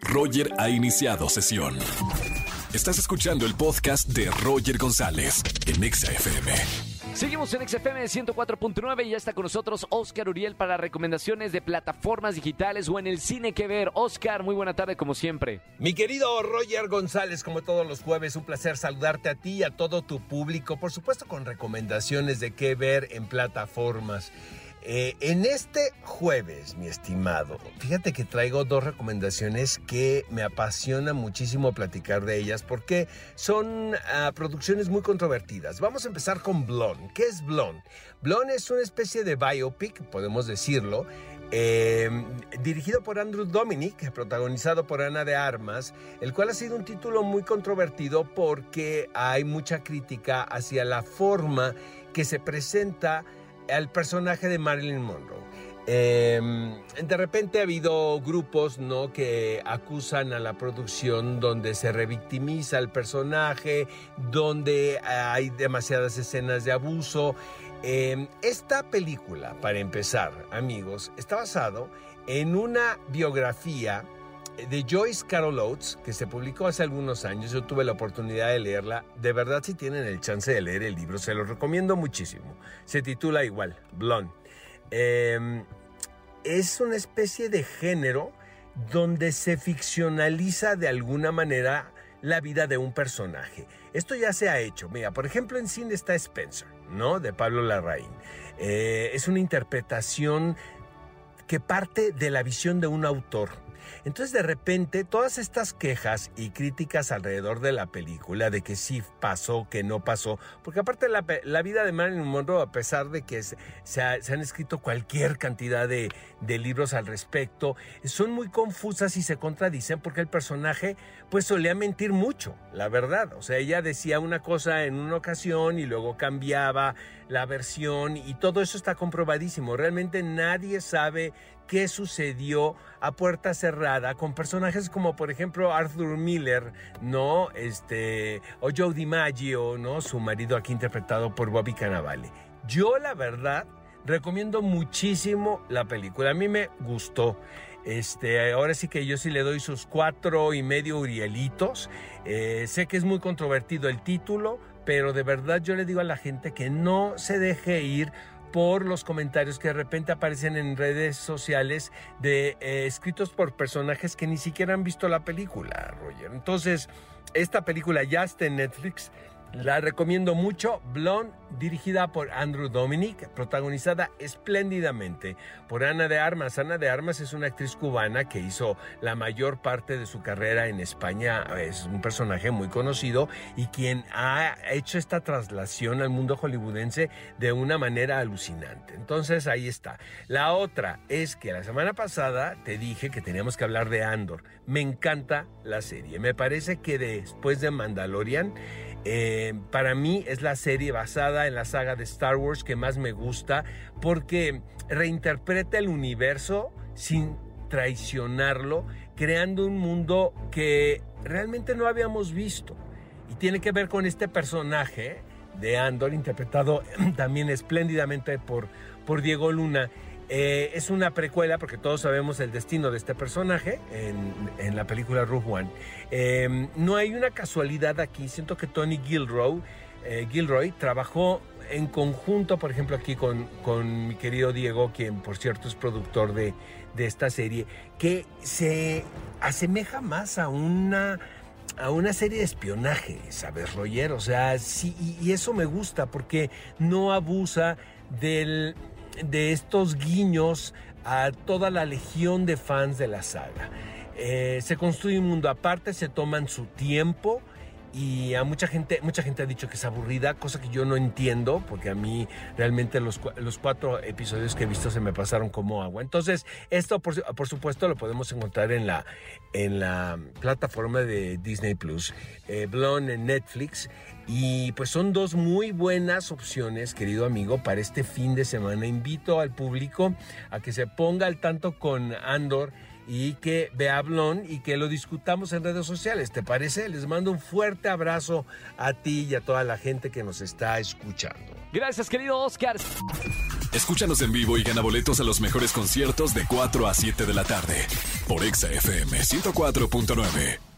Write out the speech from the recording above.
Roger ha iniciado sesión. Estás escuchando el podcast de Roger González en Exa FM. Seguimos en XFM 104.9 y ya está con nosotros Oscar Uriel para recomendaciones de plataformas digitales o en el cine que ver. Oscar, muy buena tarde como siempre. Mi querido Roger González, como todos los jueves, un placer saludarte a ti y a todo tu público, por supuesto con recomendaciones de qué ver en plataformas. Eh, en este jueves, mi estimado, fíjate que traigo dos recomendaciones que me apasiona muchísimo platicar de ellas porque son ah, producciones muy controvertidas. Vamos a empezar con Blonde. ¿Qué es Blonde? Blonde es una especie de biopic, podemos decirlo, em, dirigido por Andrew Dominic, protagonizado por Ana de Armas, el cual ha sido un título muy controvertido porque hay mucha crítica hacia la forma que se presenta al personaje de Marilyn Monroe. Em, de repente ha habido grupos ¿no? que acusan a la producción donde se revictimiza al personaje, donde hay demasiadas escenas de abuso. Em, esta película, para empezar, amigos, está basado en una biografía de Joyce Carol Oates, que se publicó hace algunos años. Yo tuve la oportunidad de leerla. De verdad, si tienen el chance de leer el libro, se lo recomiendo muchísimo. Se titula igual, Blonde. Em, es una especie de género donde se ficcionaliza de alguna manera la vida de un personaje. Esto ya se ha hecho. Mira, por ejemplo, en cine está Spencer, ¿no? De Pablo Larraín. Eh, es una interpretación que parte de la visión de un autor entonces de repente todas estas quejas y críticas alrededor de la película, de que sí pasó, que no pasó, porque aparte la, vida de Marilyn Monroe, a pesar de que se, han escrito cualquier cantidad de, de, libros al respecto, son muy confusas y se contradicen porque el personaje pues solía mentir mucho, la verdad. O sea, ella decía una cosa en una ocasión y luego cambiaba la versión y todo eso está comprobadísimo. Realmente nadie sabe qué sucedió a puerta cerrada con personajes como por ejemplo Arthur Miller, ¿no? Este, o Joe DiMaggio, ¿no? Su marido aquí interpretado por Bobby Cannavale. Yo la verdad recomiendo muchísimo la película. A mí me gustó. Este, ahora sí que yo sí le doy sus cuatro y medio urielitos. Eh, sé que es muy controvertido el título, pero de verdad yo le digo a la gente que no se deje ir por los comentarios que de repente aparecen en redes sociales de eh, escritos por personajes que ni siquiera han visto la película, Roger. Entonces, esta película ya está en Netflix. La recomiendo mucho. Blonde, dirigida por Andrew Dominic, protagonizada espléndidamente por Ana de Armas. Ana de Armas es una actriz cubana que hizo la mayor parte de su carrera en España. Es un personaje muy conocido y quien ha hecho esta traslación al mundo hollywoodense de una manera alucinante. Entonces ahí está. La otra es que la semana pasada te dije que teníamos que hablar de Andor. Me encanta la serie. Me parece que después de Mandalorian, eh, para mí es la serie basada en la saga de Star Wars que más me gusta porque reinterpreta el universo sin traicionarlo, creando un mundo que realmente no habíamos visto. Y tiene que ver con este personaje de Andor, interpretado también espléndidamente por, por Diego Luna, eh, es una precuela porque todos sabemos el destino de este personaje en, la película Rogue One. Em, no hay una casualidad aquí. Siento que Tony Gilroy, eh, Gilroy trabajó en conjunto, por ejemplo, aquí con, con, mi querido Diego, quien por cierto es productor de, de esta serie, que se asemeja más a una a una serie de espionaje, ¿sabes, Roger? O sea, sí, y eso me gusta porque no abusa del, de estos guiños a toda la legión de fans de la saga. Eh, se construye un mundo aparte, se toman su tiempo y a mucha gente, mucha gente ha dicho que es aburrida, cosa que yo no entiendo, porque a mí realmente los, los cuatro episodios que he visto se me pasaron como agua. Entonces, esto por, por supuesto lo podemos encontrar en la, en la plataforma de Disney Plus, eh, Blonde en Netflix. Y pues son dos muy buenas opciones, querido amigo, para este fin de semana. Invito al público a que se ponga al tanto con Andor y que vea Blon y que lo discutamos en redes sociales. ¿Te parece? Les mando un fuerte abrazo a ti y a toda la gente que nos está escuchando. Gracias, querido Oscar. Escúchanos en vivo y gana boletos a los mejores conciertos de 4 a 7 de la tarde por Exa FM 104.9.